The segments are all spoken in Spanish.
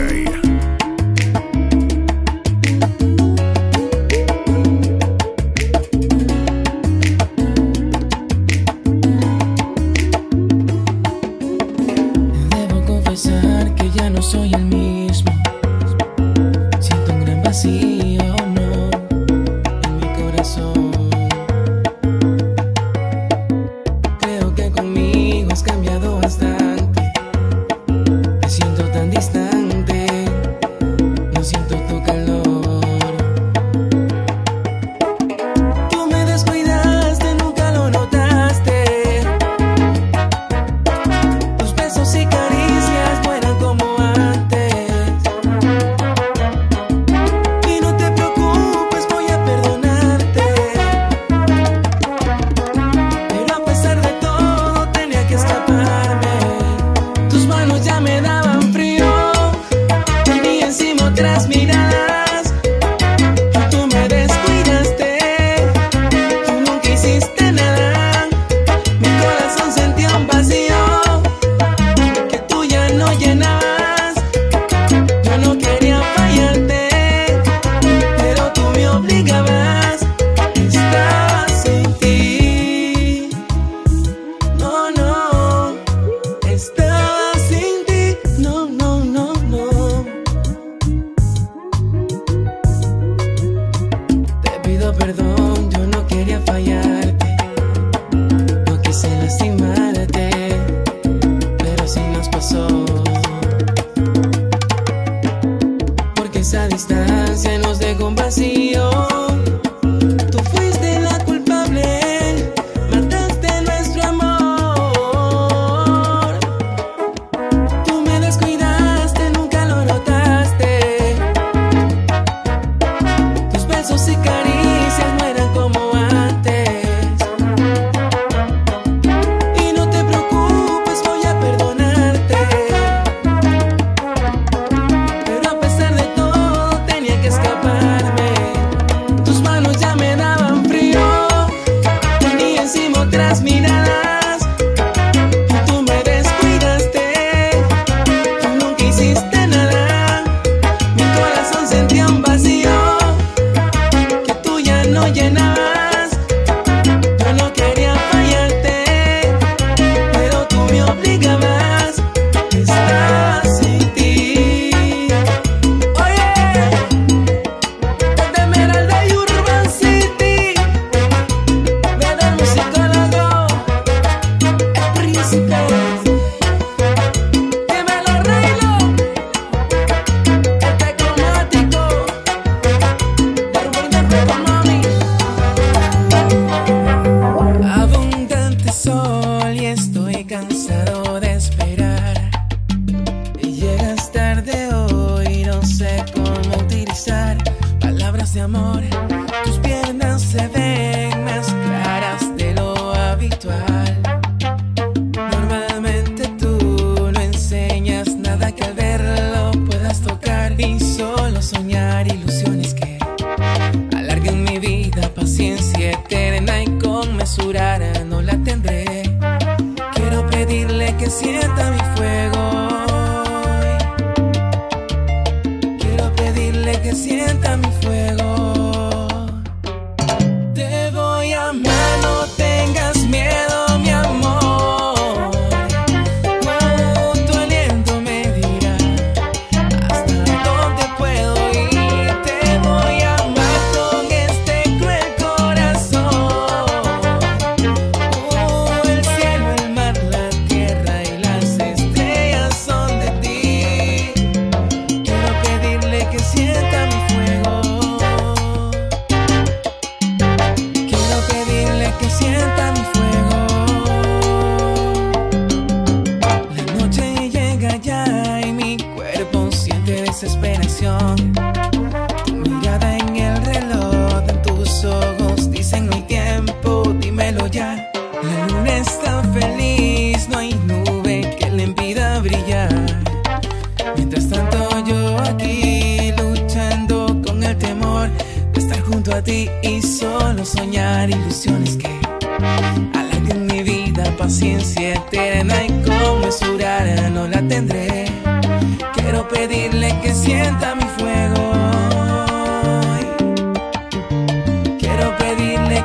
Tuesday. Eterna y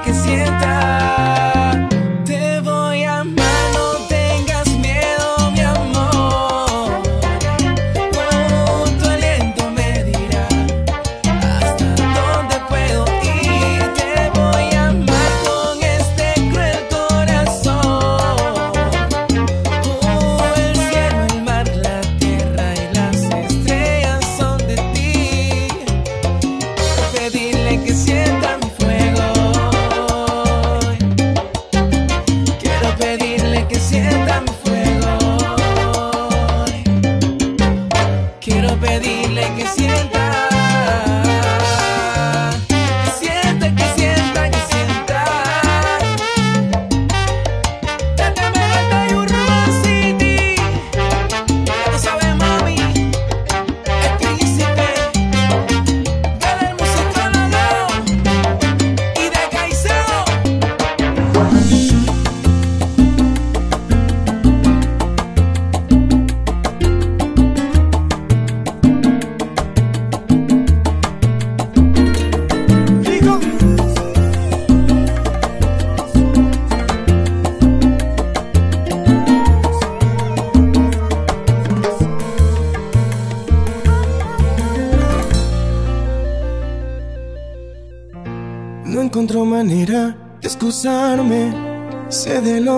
que sientas.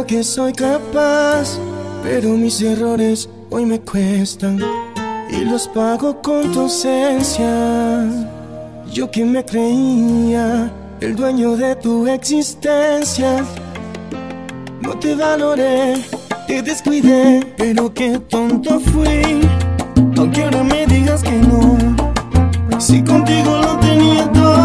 que soy capaz, pero mis errores hoy me cuestan y los pago con tu ausencia. Yo que me creía el dueño de tu existencia, no te valoré, te descuidé, pero qué tonto fui, aunque ahora me digas que no, si contigo lo tenía todo.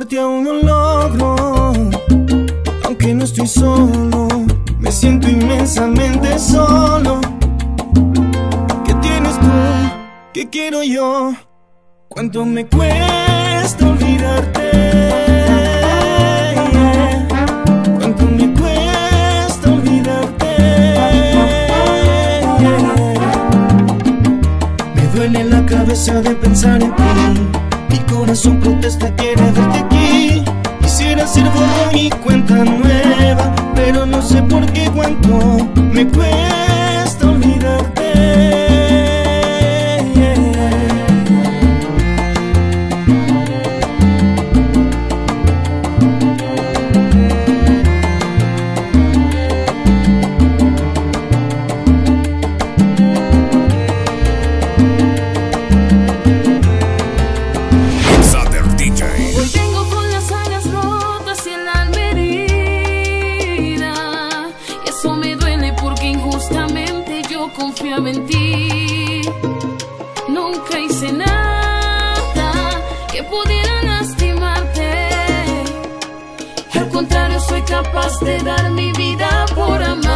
tenerte aún no logro, aunque no estoy solo, me siento inmensamente solo. ¿Qué tienes tú? ¿Qué quiero yo? ¿Cuánto me cuesta olvidarte? ¿Cuánto me cuesta olvidarte? Me duele la cabeza de pensar en ti corazón protesta quiere verte aquí. Quisiera ser por mi cuenta nueva Pero no sé por qué cuánto me cuesta. capaz de dar mi vida por amar.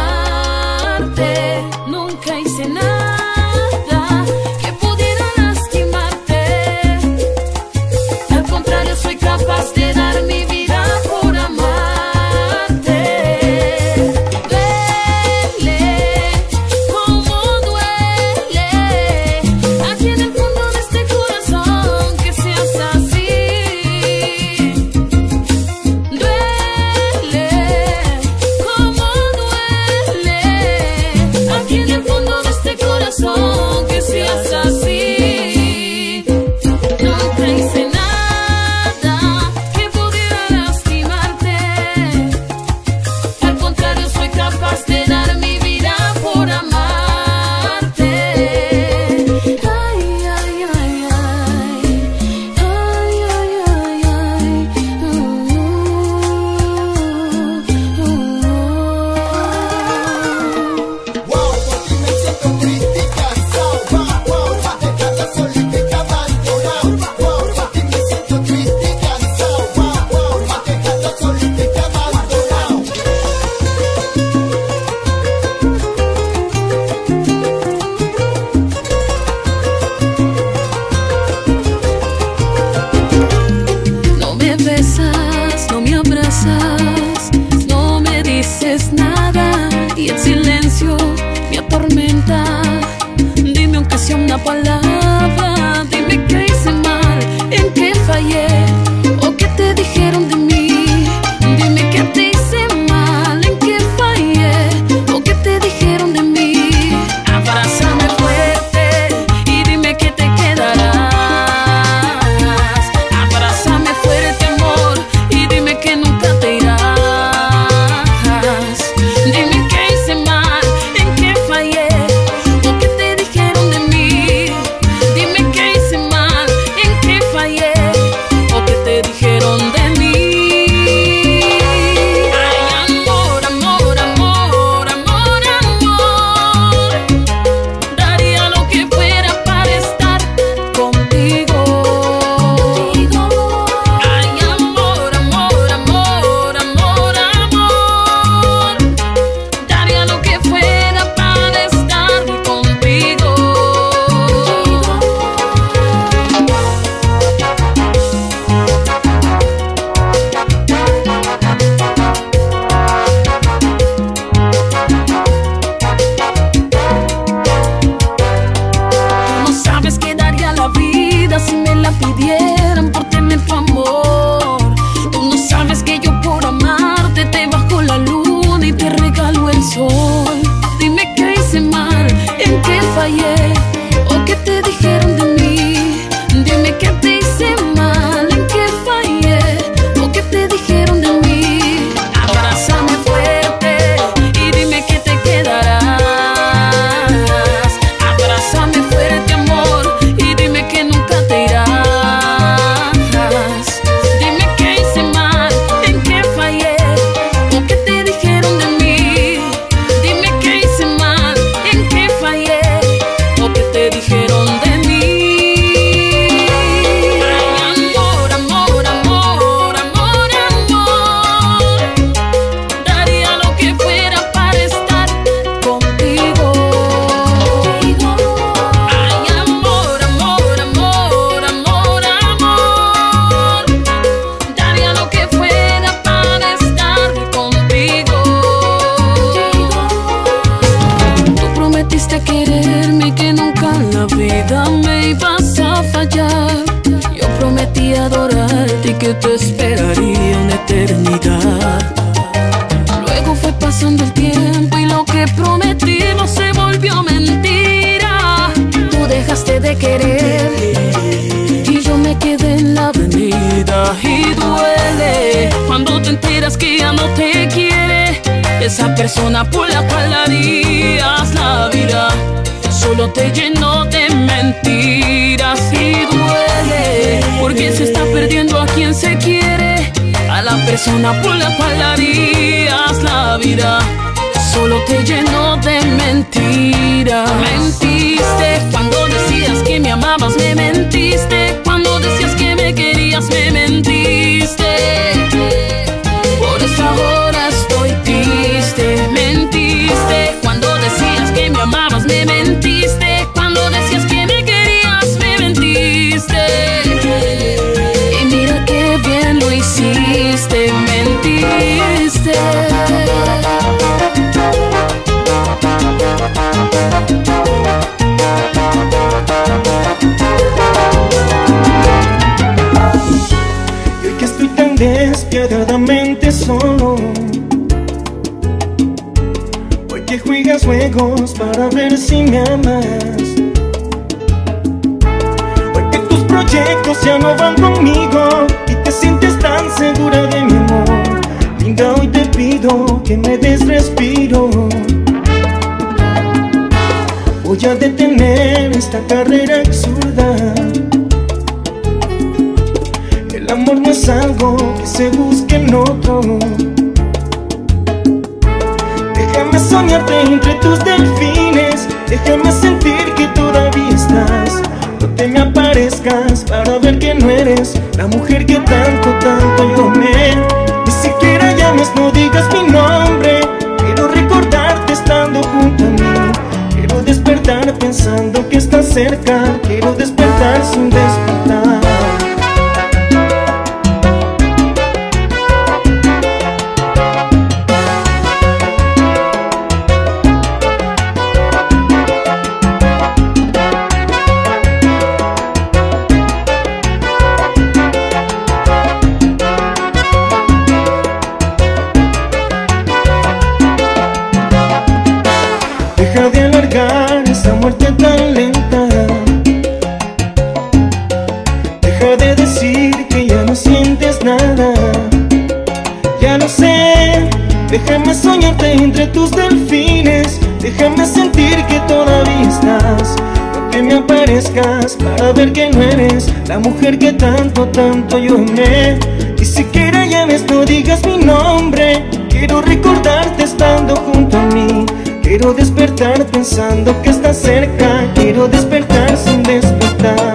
persona por la la vida solo te lleno de mentiras. Mentiste cuando decías que me amabas, me mentiste cuando decías que me querías, me mentiste. juegos para ver si me amas. Porque tus proyectos ya no van conmigo y te sientes tan segura de mi amor. Linda, hoy te pido que me des respiro. Voy a detener esta carrera absurda. El amor no es algo que se busque en otro soñarte entre tus delfines. Déjame sentir que todavía estás. No te me aparezcas para ver que no eres. La mujer que tanto, tanto yo amé. Ni siquiera llames, no digas mi nombre. Quiero recordarte estando junto a mí. Quiero despertar pensando que estás cerca. Quiero despertar sin despertar. Deja de alargar esa muerte tan lenta. Deja de decir que ya no sientes nada. Ya lo sé, déjame soñarte entre tus delfines. Déjame sentir que todavía estás. No que me aparezcas para ver que no eres la mujer que tanto, tanto yo amé. Ni siquiera llames, no digas mi nombre. Quiero recordarte estando junto a. Quiero despertar pensando que estás cerca. Quiero despertar sin despertar.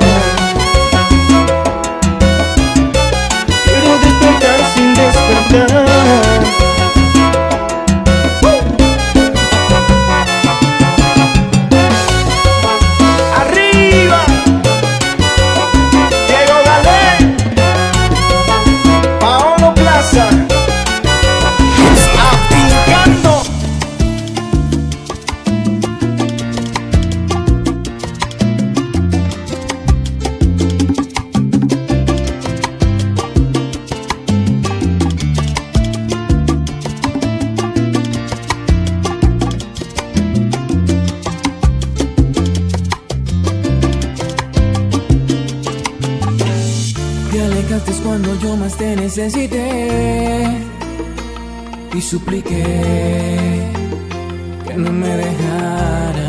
Necesité y supliqué que no me dejaras.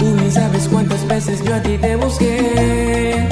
Tú ni sabes cuántas veces yo a ti te busqué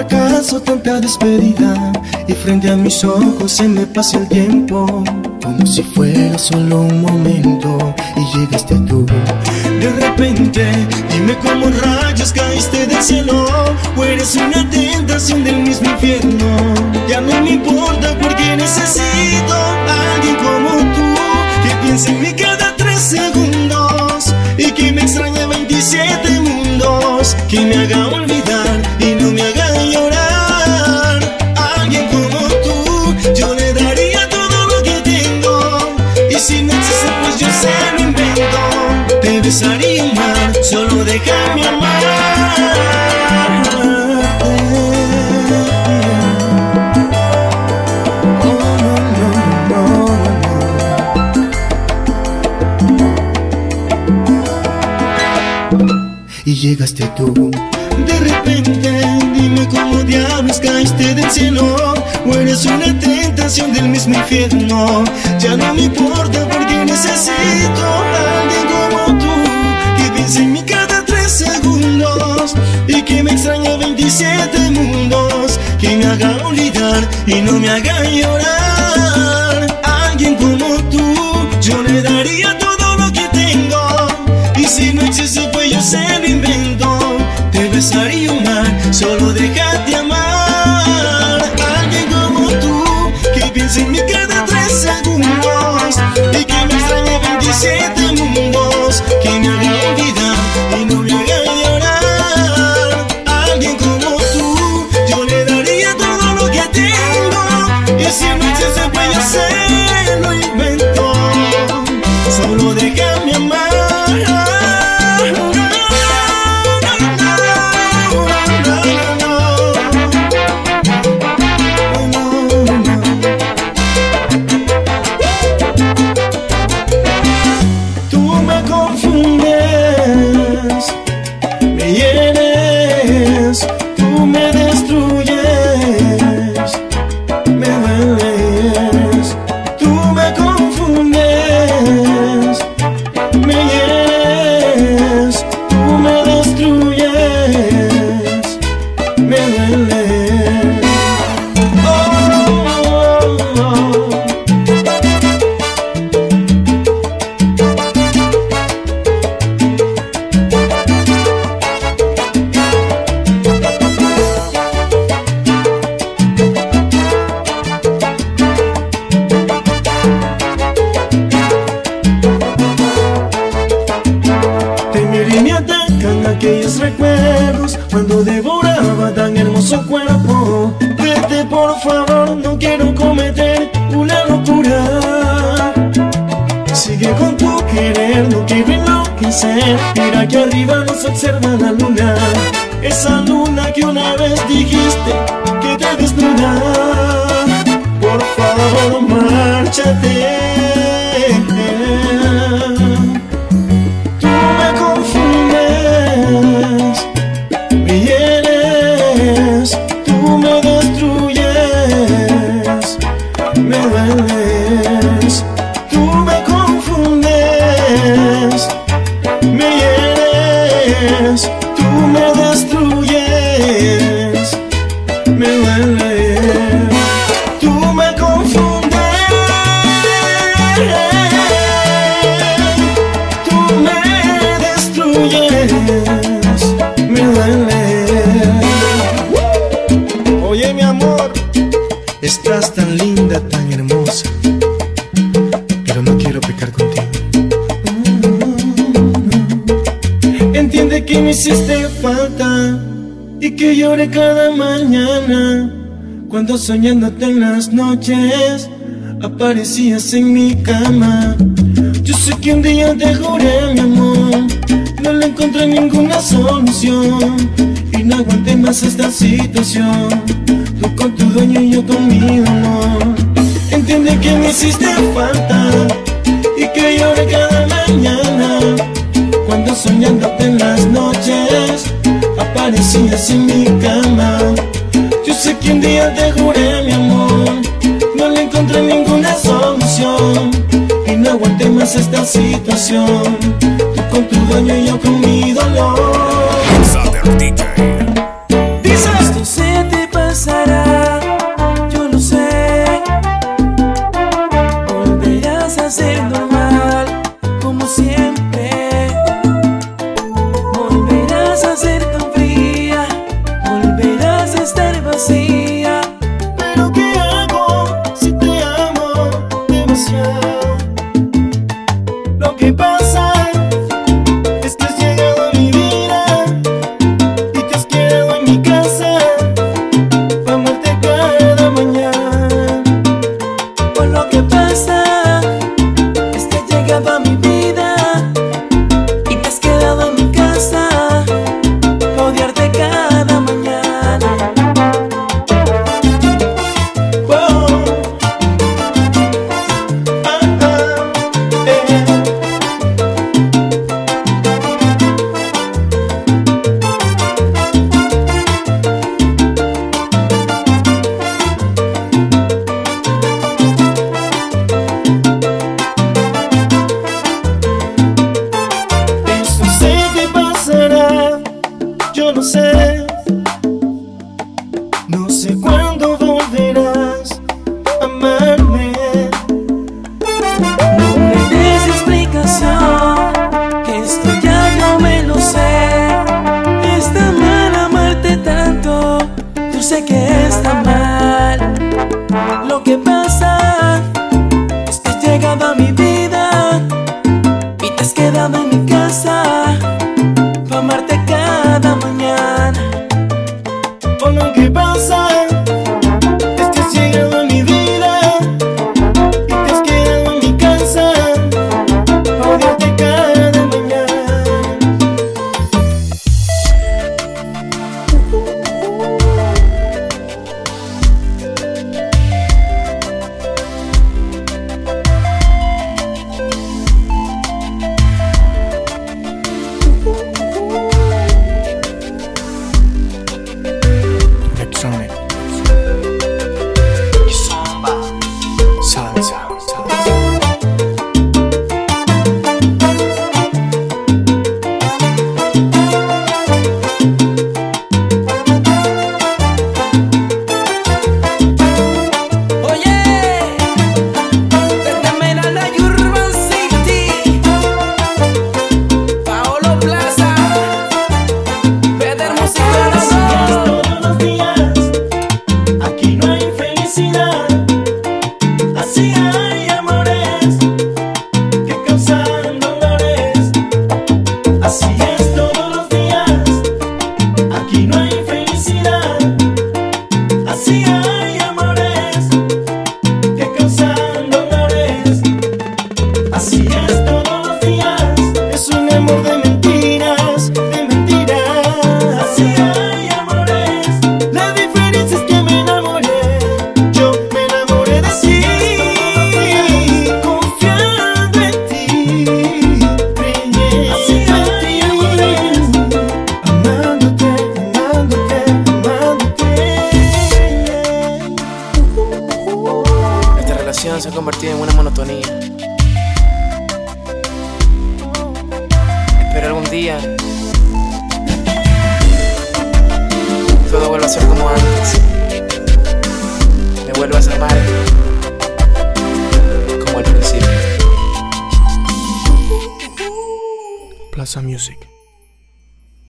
fracaso, tanta despedida. Y frente a mis ojos se me pasa el tiempo, como si fuera solo un momento. Y llegaste tú. De repente, dime cómo rayos caíste del cielo. O eres una tentación del mismo infierno. Ya no me importa porque necesito a alguien como tú que piense en mí cada tres segundos y que me extrañe 27 mundos, que me haga olvidar Te besaría y amar, solo déjame y llegaste tú. De repente, dime cómo diablos caíste del cielo. O eres una tentación del mismo infierno. Ya no me importa porque necesito a alguien como tú. Que piense en mí cada tres segundos. Y que me extrañe 27 mundos. Que me haga olvidar y no me haga llorar. Alguien como tú, yo le daría say Mira que arriba nos observa la luna. Esa luna que una vez dijiste que te desnuda. Estás tan linda, tan hermosa, pero no quiero pecar contigo. Entiende que me hiciste falta y que lloré cada mañana cuando soñándote en las noches aparecías en mi cama. Yo sé que un día te juré, mi amor, no le encontré ninguna solución y no aguanté más esta situación. Tú con tu dueño y yo con mi amor. Entiende que me hiciste falta y que lloré cada mañana cuando soñándote en las noches aparecías en mi cama. Yo sé que un día te juré, mi amor, no le encontré ninguna solución y no aguanté más esta situación. Tú con tu dueño y yo con mi dolor.